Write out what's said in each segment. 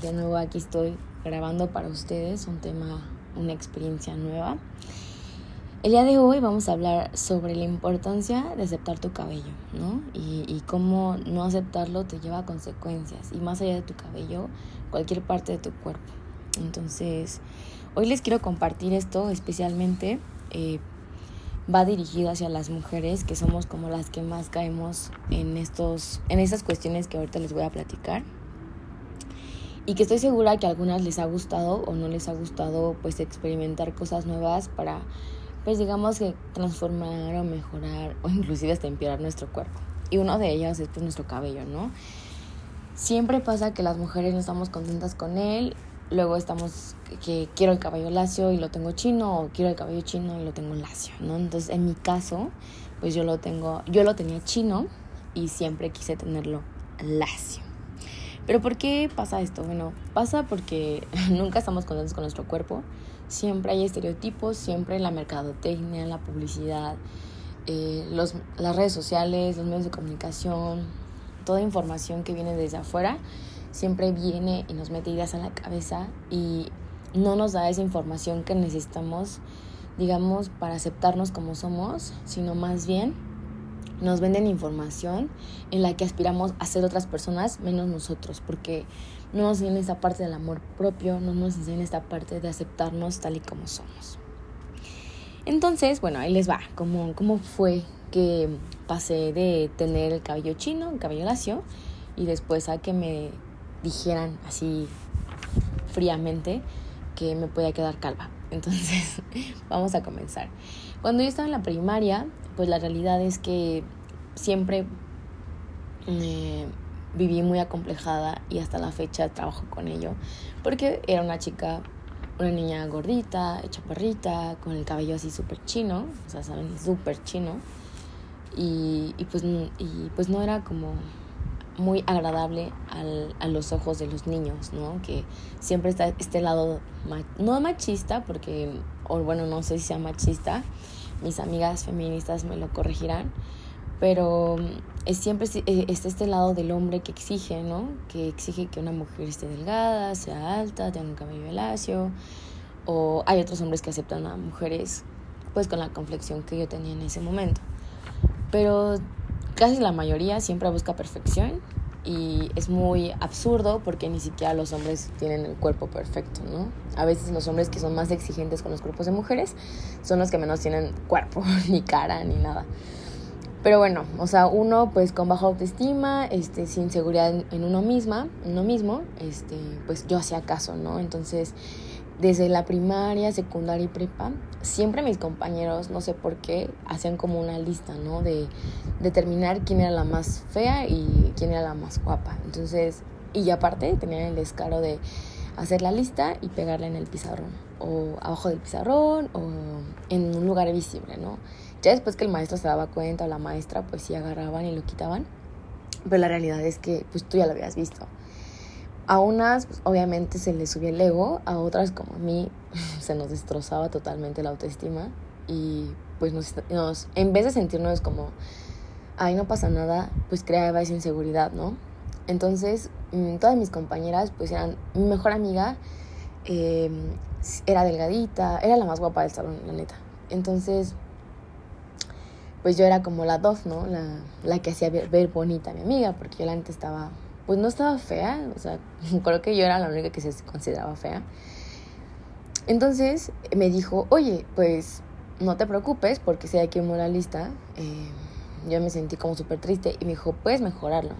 De nuevo aquí estoy grabando para ustedes un tema, una experiencia nueva. El día de hoy vamos a hablar sobre la importancia de aceptar tu cabello, ¿no? Y, y, cómo no aceptarlo te lleva a consecuencias. Y más allá de tu cabello, cualquier parte de tu cuerpo. Entonces, hoy les quiero compartir esto especialmente. Eh, va dirigido hacia las mujeres, que somos como las que más caemos en, estos, en estas cuestiones que ahorita les voy a platicar y que estoy segura que a algunas les ha gustado o no les ha gustado pues experimentar cosas nuevas para pues digamos que transformar o mejorar o inclusive hasta empeorar nuestro cuerpo. Y uno de ellas es pues nuestro cabello, ¿no? Siempre pasa que las mujeres no estamos contentas con él, luego estamos que quiero el cabello lacio y lo tengo chino o quiero el cabello chino y lo tengo lacio, ¿no? Entonces, en mi caso, pues yo lo tengo, yo lo tenía chino y siempre quise tenerlo lacio. Pero ¿por qué pasa esto? Bueno, pasa porque nunca estamos contentos con nuestro cuerpo. Siempre hay estereotipos, siempre la mercadotecnia, la publicidad, eh, los, las redes sociales, los medios de comunicación, toda información que viene desde afuera, siempre viene y nos mete ideas en la cabeza y no nos da esa información que necesitamos, digamos, para aceptarnos como somos, sino más bien nos venden información en la que aspiramos a ser otras personas menos nosotros, porque no nos enseñan esta parte del amor propio, no nos enseñan esta parte de aceptarnos tal y como somos. Entonces, bueno, ahí les va, cómo, cómo fue que pasé de tener el cabello chino, el cabello lacio, y después a que me dijeran así fríamente que me podía quedar calva. Entonces, vamos a comenzar. Cuando yo estaba en la primaria, pues la realidad es que siempre eh, viví muy acomplejada y hasta la fecha trabajo con ello, porque era una chica, una niña gordita, chaparrita, con el cabello así súper chino, o sea, saben, súper chino, y, y, pues, y pues no era como muy agradable al, a los ojos de los niños, ¿no? Que siempre está este lado, no machista, porque, o bueno, no sé si sea machista, mis amigas feministas me lo corregirán, pero es siempre eh, está este lado del hombre que exige, ¿no? Que exige que una mujer esté delgada, sea alta, tenga un cabello lacio, o hay otros hombres que aceptan a mujeres pues con la complexión que yo tenía en ese momento. Pero casi la mayoría siempre busca perfección y es muy absurdo porque ni siquiera los hombres tienen el cuerpo perfecto, ¿no? A veces los hombres que son más exigentes con los cuerpos de mujeres son los que menos tienen cuerpo, ni cara, ni nada. Pero bueno, o sea, uno pues con baja autoestima, este, sin seguridad en, uno misma, uno mismo, este, pues yo hacía caso, ¿no? Entonces, desde la primaria, secundaria y prepa, siempre mis compañeros, no sé por qué, hacían como una lista, ¿no? De determinar quién era la más fea y quién era la más guapa. Entonces, y aparte tenían el descaro de hacer la lista y pegarla en el pizarrón, o abajo del pizarrón, o en un lugar visible, ¿no? Ya después que el maestro se daba cuenta o la maestra, pues sí agarraban y lo quitaban. Pero la realidad es que pues tú ya lo habías visto. A unas, pues, obviamente, se les subía el ego, a otras, como a mí, se nos destrozaba totalmente la autoestima. Y pues nos, nos, en vez de sentirnos como, ay, no pasa nada, pues creaba esa inseguridad, ¿no? Entonces, mm, todas mis compañeras, pues eran mi mejor amiga, em, era delgadita, era la más guapa del salón, la neta. Entonces, pues yo era como la dos, ¿no? La, la que hacía ver, bonita a mi amiga, porque yo la antes estaba, pues no estaba fea, o sea, creo que yo era la única que se consideraba fea. Entonces me dijo, oye, pues no te preocupes porque si hay que moralista, eh, yo me sentí como súper triste y me dijo, puedes mejorarlo.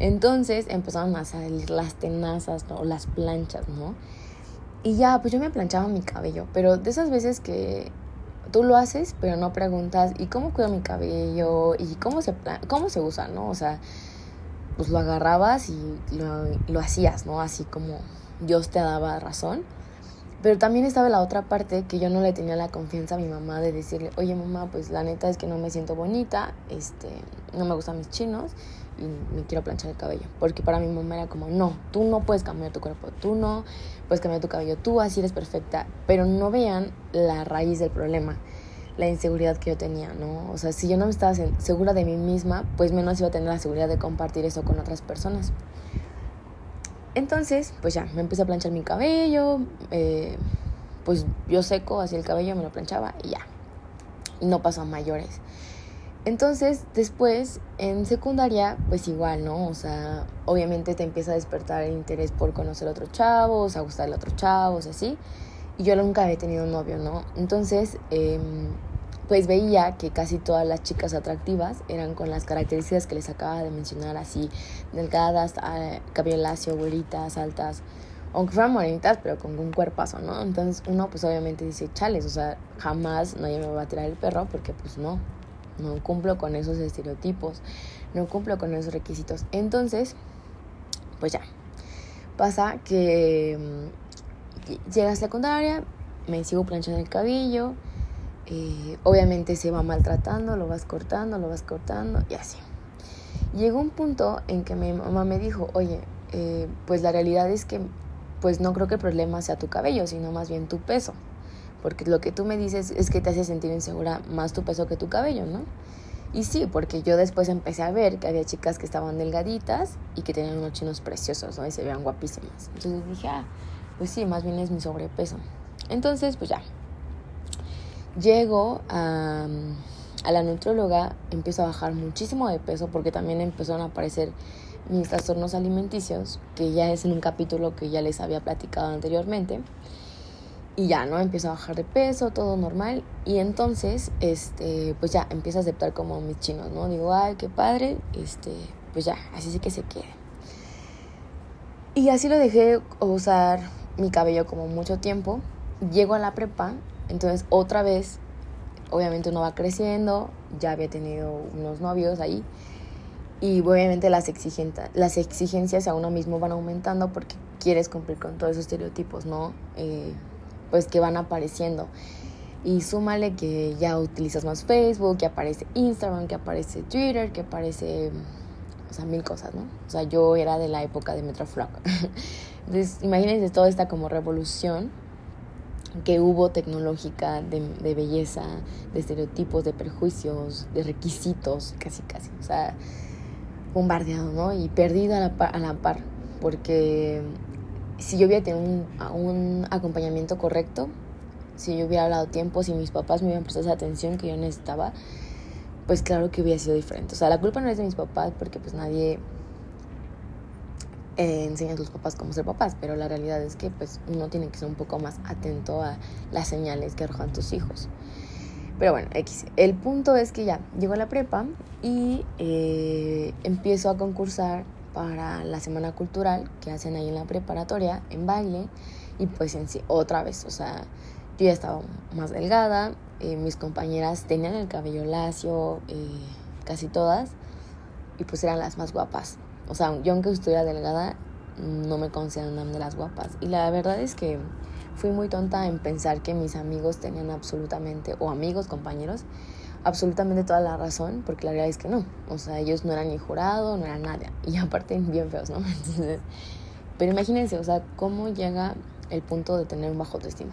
Entonces empezaron a salir las tenazas o las planchas, ¿no? Y ya, pues yo me planchaba mi cabello, pero de esas veces que tú lo haces, pero no preguntas, ¿y cómo cuido mi cabello? ¿Y cómo se, cómo se usa, no? O sea, pues lo agarrabas y lo, lo hacías, ¿no? Así como Dios te daba razón. Pero también estaba la otra parte que yo no le tenía la confianza a mi mamá de decirle, oye mamá, pues la neta es que no me siento bonita, este, no me gustan mis chinos y me quiero planchar el cabello. Porque para mi mamá era como, no, tú no puedes cambiar tu cuerpo, tú no puedes cambiar tu cabello, tú así eres perfecta. Pero no vean la raíz del problema, la inseguridad que yo tenía, ¿no? O sea, si yo no me estaba segura de mí misma, pues menos iba a tener la seguridad de compartir eso con otras personas. Entonces, pues ya, me empecé a planchar mi cabello, eh, pues yo seco así el cabello, me lo planchaba y ya. No pasó a mayores. Entonces, después, en secundaria, pues igual, ¿no? O sea, obviamente te empieza a despertar el interés por conocer a otros chavos, a gustarle a otros chavos, así. Yo nunca había tenido un novio, ¿no? Entonces, eh, pues veía que casi todas las chicas atractivas eran con las características que les acaba de mencionar, así delgadas, ah, cabello lacio, güeritas, altas, aunque fueran morenitas, pero con un cuerpazo, ¿no? Entonces uno pues obviamente dice, chales, o sea, jamás nadie me va a tirar el perro porque pues no, no cumplo con esos estereotipos, no cumplo con esos requisitos. Entonces, pues ya, pasa que mm, llega a secundaria, me sigo planchando el cabello, eh, obviamente se va maltratando, lo vas cortando, lo vas cortando y así. Llegó un punto en que mi mamá me dijo, oye, eh, pues la realidad es que pues no creo que el problema sea tu cabello, sino más bien tu peso. Porque lo que tú me dices es que te hace sentir insegura más tu peso que tu cabello, ¿no? Y sí, porque yo después empecé a ver que había chicas que estaban delgaditas y que tenían unos chinos preciosos, ¿no? Y se veían guapísimas. Entonces dije, ah, pues sí, más bien es mi sobrepeso. Entonces, pues ya, Llego a, la nutróloga, empiezo a bajar muchísimo de peso porque también empezaron a aparecer mis trastornos alimenticios, que ya es en un capítulo que ya les había platicado anteriormente. Y ya, ¿no? Empiezo a bajar de peso, todo normal. Y entonces, este, pues ya, empiezo a aceptar como mis chinos, ¿no? Digo, ay, qué padre, este, pues ya, así sí que se quede. Y así lo dejé usar mi cabello como mucho tiempo. Llego a la prepa entonces otra vez, obviamente uno va creciendo, ya había tenido unos novios ahí y obviamente las, las exigencias a uno mismo van aumentando porque quieres cumplir con todos esos estereotipos, ¿no? Eh, pues que van apareciendo. Y súmale que ya utilizas más Facebook, que aparece Instagram, que aparece Twitter, que aparece, sea, mil cosas, ¿no? O sea, yo era de la época de Metroflog. Entonces, imagínense toda esta como revolución que hubo tecnológica de, belleza, de estereotipos, de perjuicios, de requisitos, casi casi. O sea, bombardeado, ¿no? Y perdido a la par, a la par porque si yo hubiera tenido un, un acompañamiento correcto, si yo hubiera hablado tiempo, si mis papás me hubieran prestado esa atención que yo necesitaba, pues claro que hubiera sido diferente. O sea, la culpa no es de mis papás porque pues nadie eh, enseña a tus papás cómo ser papás, pero la realidad es que pues uno tiene que ser un poco más atento a las señales que arrojan tus hijos. Pero bueno, X. El punto es que ya llego a la prepa y eh, empiezo a concursar para la semana cultural que hacen ahí en la preparatoria, en baile, y pues en sí, otra vez, o sea, yo ya estaba más delgada, eh, mis compañeras tenían el cabello lacio, casi todas, y pues eran las más guapas. O sea, yo aunque estuviera delgada, no me consideran de las guapas. Y la verdad es que fui muy tonta en pensar que mis amigos tenían absolutamente, o amigos, compañeros, absolutamente toda la razón, porque la realidad es que no. O sea, ellos no eran ni jurado, no eran nada. Y aparte, bien feos, ¿no? pero imagínense, o sea, cómo llega el punto de tener un bajo autoestima.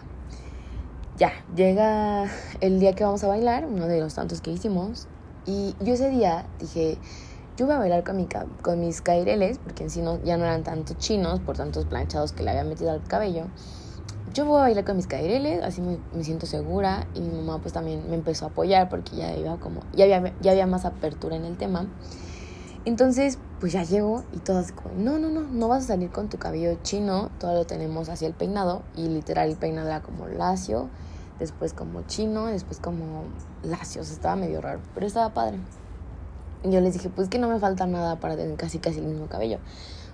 Ya, llega el día que vamos a bailar, uno de los tantos que hicimos, y yo ese día dije, yo voy a bailar con, mi, con mis caireles, porque en sí no, ya no eran tanto chinos por tantos planchados que le había metido al cabello. Yo voy a bailar con mis caireles, así me, siento segura. Y mi mamá pues también me empezó a apoyar porque ya iba como, ya había, ya había más apertura en el tema. Entonces, pues ya llego y todas como, no, no, no, no vas a salir con tu cabello chino, todo lo tenemos así el peinado. Y literal el peinado era como lacio, después como chino, después como lacio, o sea, estaba medio raro, pero estaba padre yo les dije, pues que no me falta nada para tener casi casi el mismo cabello.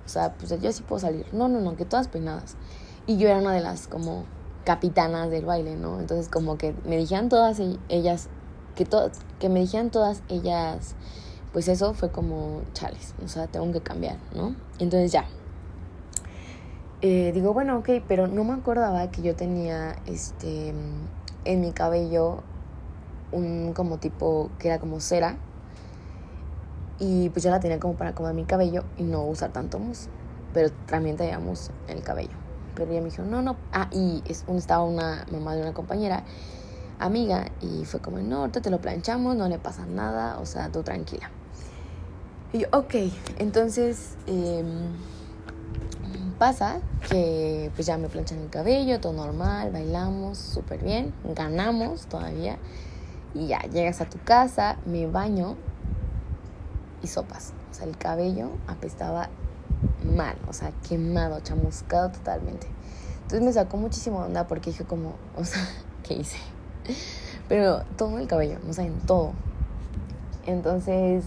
O sea, pues yo sí puedo salir. No, no, no, que todas peinadas. Y yo era una de las como capitanas del baile, ¿no? Entonces como que me dijeron todas e-, ellas, que, to que me dijeran todas ellas, pues eso fue como chales, o sea, tengo que cambiar, ¿no? Entonces ya. Eh, digo, bueno, ok, pero no me acordaba que yo tenía este en mi cabello un como tipo que era como cera y pues yo la tenía como para comer mi cabello y no usar tanto mousse, pero también teníamos el cabello. Pero ella me dijo, no, no, ah, y estaba una mamá de una compañera, amiga, y fue como, no, ahorita te lo planchamos, no le pasa nada, o sea, tú tranquila. Y yo, ok, entonces em, pasa que pues ya me planchan el cabello, todo normal, bailamos súper bien, ganamos todavía. Y ya, llegas a tu casa, me baño y sopas. O sea, el cabello apestaba mal, o sea, quemado, chamuscado totalmente. Entonces me sacó muchísimo onda porque dije como, o sea, ¿qué hice? Pero todo el cabello, o sea, en todo. Entonces,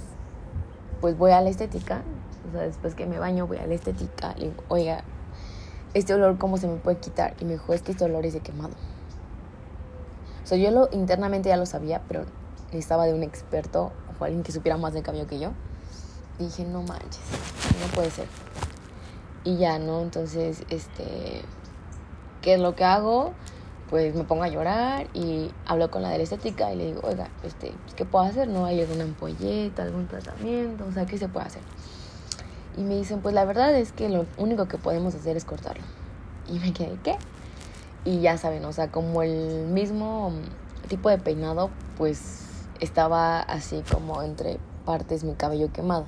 pues voy a la estética, o sea, después que me baño voy a la estética, le digo, oiga, este olor cómo se me puede quitar? Y me dijo, es que este olor es de quemado. O sea, yo lo internamente ya lo sabía, pero necesitaba de un experto o alguien que supiera más del cabello que yo. Y dije, no manches, no puede ser. Y ya, ¿no? Entonces, este, ¿qué es lo que hago? Pues me pongo a llorar y hablo con la de la estética y le digo, oiga, este, ¿qué puedo hacer? ¿No hay alguna ampolleta, algún tratamiento? O sea, ¿qué se puede hacer? Y me dicen, pues la verdad es que lo único que podemos hacer es cortarlo. Y me quedé, ¿qué? Y ya saben, o sea, como el mismo tipo de peinado, pues estaba así como entre partes mi cabello quemado.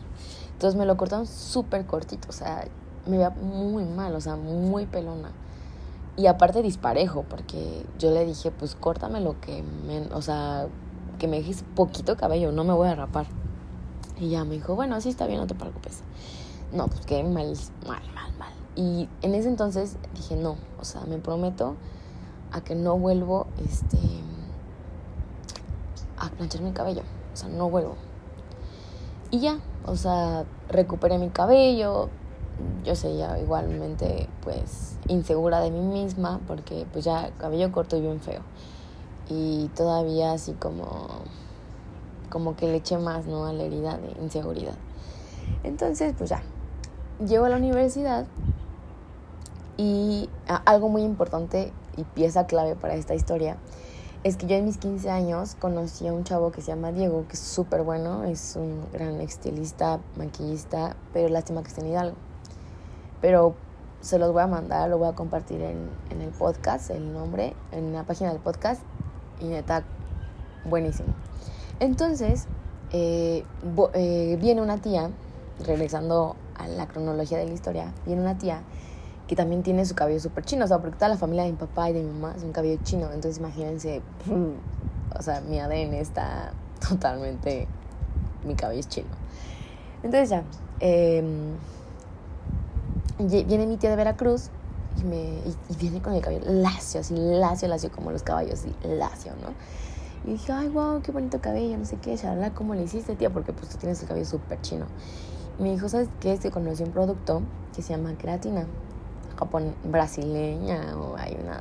Entonces me lo cortaron súper cortito, o sea, me veía muy mal, o sea, muy pelona. Y aparte disparejo, porque yo le dije, pues córtame lo que me, o sea, que me dejes poquito cabello, no me voy a rapar. Y ya me dijo, bueno, así está bien, no te preocupes. No, pues qué mal, mal, mal, mal. Y en ese entonces dije, no, o sea, me prometo a que no vuelvo, este, a planchar mi cabello. O sea, no vuelvo. Y ya, o sea, recuperé mi cabello. Yo sé, ya igualmente, pues, insegura de mí misma, porque pues ya cabello corto y bien feo. Y todavía así como, como que le eché más, ¿no? A la herida de inseguridad. Entonces, pues ya, llego a la universidad y algo muy importante y pieza clave para esta historia es que yo en mis 15 años conocí a un chavo que se llama Diego, que es súper bueno, es un gran estilista, maquillista, pero lástima que esté en Hidalgo. Pero se los voy a mandar, lo voy a compartir en, en el podcast, el nombre, en la página del podcast, y neta, buenísimo. Entonces, eh, eh, viene una tía, regresando a la cronología de la historia, viene una tía que también tiene su cabello súper chino, o sea, porque toda la familia de mi papá y de mi mamá es un cabello chino, entonces imagínense, o sea, mi ADN está totalmente, mi cabello es chino. Entonces ya, em, viene mi tía de Veracruz y, me, y, viene con el cabello lacio, así lacio, lacio, como los caballos, así lacio, ¿no? Y dije, ay, wow, qué bonito cabello, no sé qué, charla, ¿cómo le hiciste, tía? Porque pues tú tienes el cabello súper chino. Y me dijo, ¿sabes qué? Es que conocí un producto que se llama creatina Japón brasileña o hay una...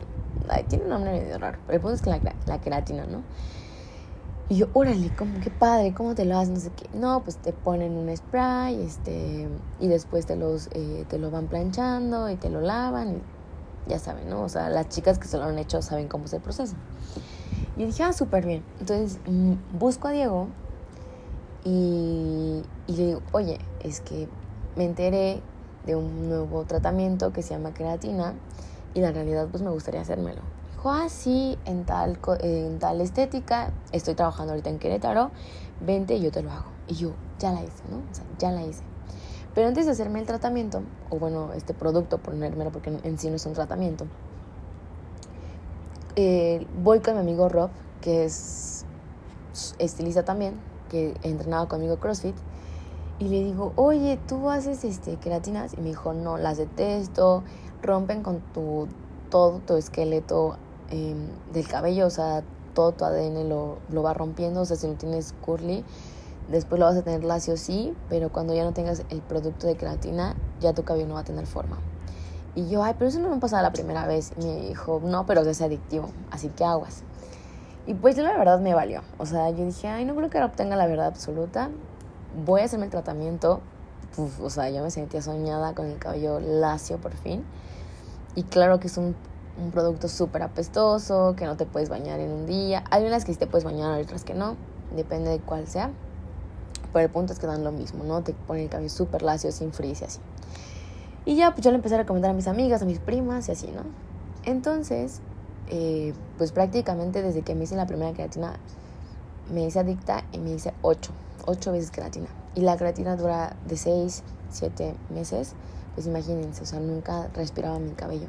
tiene un nombre medio raro, pero el punto es que la, la queratina, ¿no? Y yo, órale, como qué padre, ¿cómo te lo haces? No sé qué. No, pues te ponen un spray, este, y después te los, eh, te lo van planchando y te lo lavan y ya saben, ¿no? O sea, las chicas que se lo han hecho saben cómo es el proceso. Y dije, ah, súper bien. Entonces mm, busco a Diego y, y le digo, oye, es que me enteré de un nuevo tratamiento que se llama creatina y la realidad pues me gustaría hacérmelo. Dijo, ah, en tal, en tal estética, estoy trabajando ahorita en Querétaro, vente y yo te lo hago. Y yo, ya la hice, ¿no? O sea, ya la hice. Pero antes de hacerme el tratamiento, o bueno, este producto, ponérmelo porque en sí no es un tratamiento, eh, voy con mi amigo Rob, que es estilista también, que entrenaba conmigo CrossFit, y le digo, oye, ¿tú haces este, queratinas? Y me dijo, no, las detesto, rompen con tu, todo tu esqueleto em, del cabello, o sea, todo tu ADN lo, lo va rompiendo, o sea, si no tienes curly, después lo vas a tener lacio, sí, pero cuando ya no tengas el producto de queratina, ya tu cabello no va a tener forma. Y yo, ay, pero eso no me ha pasado la primera vez. Y me dijo, no, pero es adictivo, así que aguas. Y pues la verdad me valió. O sea, yo dije, ay, no creo que obtenga la verdad absoluta voy a hacerme el tratamiento. o sea, yo me sentía soñada con el cabello lacio por fin. Y claro que es un, un producto súper apestoso, que no te puedes bañar en un día. Hay unas que sí te puedes bañar, otras que no, depende de cuál sea. Pero el punto es que dan lo mismo, ¿no? Te ponen el cabello súper lacio, sin frizz y así. Y ya, pues yo le empecé a recomendar a mis amigas, a mis primas y así, ¿no? Entonces, eh, pues prácticamente desde que me hice la primera creatina, me hice adicta y me hice 8, 8 veces creatina. Y la creatina dura de 6, 7 meses, pues imagínense, o sea, nunca respiraba mi cabello.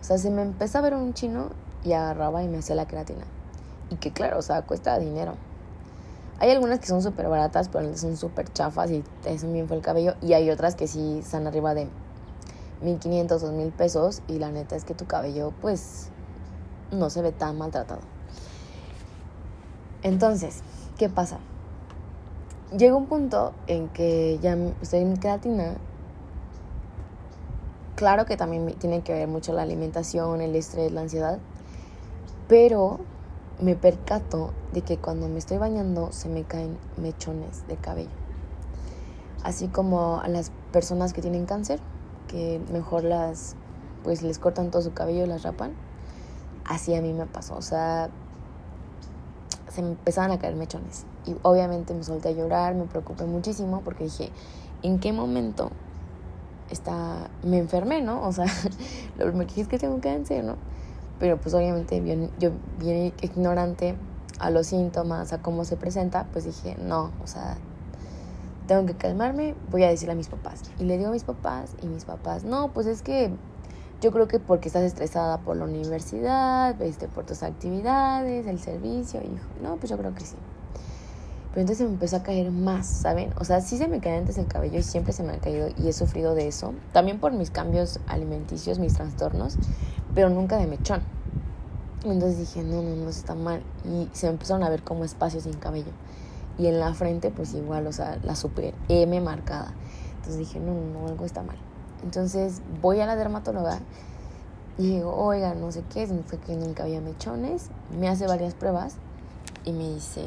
O sea, se me empezó a ver un chino y agarraba y me hacía la creatina. Y que claro, o sea, cuesta dinero. Hay algunas que son súper baratas, pero son súper chafas y te hacen bien fue el cabello. Y hay otras que sí están arriba de 1500, 2000 pesos. Y la neta es que tu cabello, pues, no se ve tan maltratado. Entonces, ¿qué pasa? Llega un punto en que ya estoy en creatina. Claro que también tiene que ver mucho la alimentación, el estrés, la ansiedad. Pero me percato de que cuando me estoy bañando se me caen mechones de cabello. Así como a las personas que tienen cáncer, que mejor las pues les cortan todo su cabello y las rapan. Así a mí me pasó, o sea, se me empezaban a caer mechones. Y obviamente me solté a llorar, me preocupé muchísimo porque dije, ¿en qué momento está me enfermé, no? O sea, lo primero que dije es que tengo cáncer, ¿no? pero pues obviamente yo bien ignorante a los síntomas, a cómo se presenta, pues dije, no, o sea, tengo que calmarme, voy a decirle a mis papás. Y le digo a mis papás y mis papás, no, pues es que yo creo que porque estás estresada por la universidad, este, por tus actividades, el servicio, hijo, no, pues yo creo que sí. Pero entonces me empezó a caer más, ¿saben? O sea, sí se me cae antes el cabello y siempre se me ha caído y he sufrido de eso. También por mis cambios alimenticios, mis trastornos, pero nunca de mechón. Entonces dije, no, no, no, está mal. Y se me empezaron a ver como espacios sin cabello. Y en la frente, pues igual, o sea, la super M marcada. Entonces dije, no, no, no, algo está mal. Entonces voy a la dermatóloga y digo, oiga, no sé qué, significa que nunca había mechones. Me hace varias pruebas y me dice,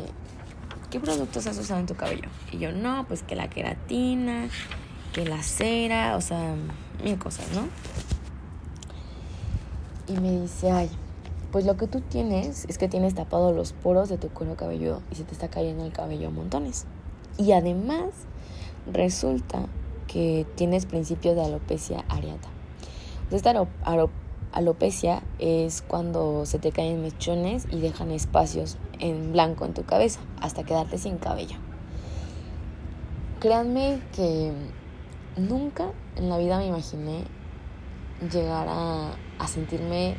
¿qué productos has usado en tu cabello? Y yo, no, pues que la queratina, que la cera, o sea, mil cosas, ¿no? Y me dice, ay, pues lo que tú tienes es que tienes tapado los poros de tu cuero cabelludo y se te está cayendo el cabello montones. Y además, resulta que tienes principios de alopecia areata. Esta alopecia es cuando se te caen mechones y dejan espacios en blanco en tu cabeza hasta quedarte sin cabello. Créanme que nunca en la vida me imaginé llegar a, a sentirme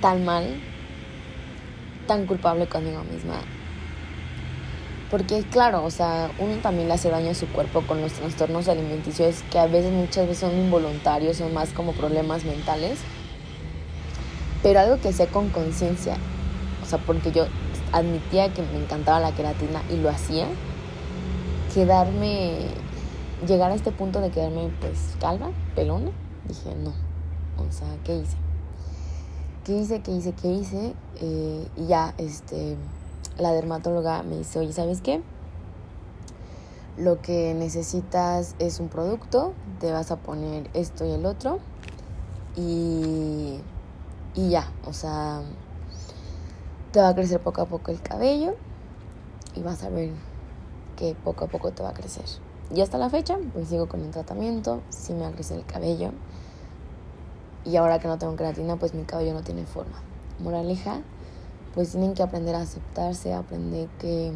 tan mal, tan culpable conmigo misma. Porque claro, o sea, uno también le hace daño a su cuerpo con los trastornos alimenticios que a veces muchas veces son involuntarios, son más como problemas mentales. Pero algo que sé con conciencia o sea, porque yo admitía que me encantaba la queratina y lo hacía, quedarme, llegar a este punto de quedarme pues calva, pelona, dije no, o sea, ¿qué hice? ¿Qué hice? ¿Qué hice? ¿Qué hice? Eh, y ya, este, la dermatóloga me dice, oye, ¿sabes qué? Lo que necesitas es un producto, te vas a poner esto y el otro y, y ya, o sea, te va a crecer poco a poco el cabello y vas a ver que poco a poco te va a crecer. Y hasta la fecha, pues sigo con el tratamiento, sí me va a crecer el cabello. Y ahora que no tengo creatina, pues mi cabello no tiene forma. Moraleja, pues tienen que aprender a aceptarse, aprender que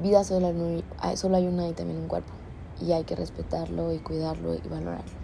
vida solo, solo hay una y también un cuerpo. Y hay que respetarlo y cuidarlo y valorarlo.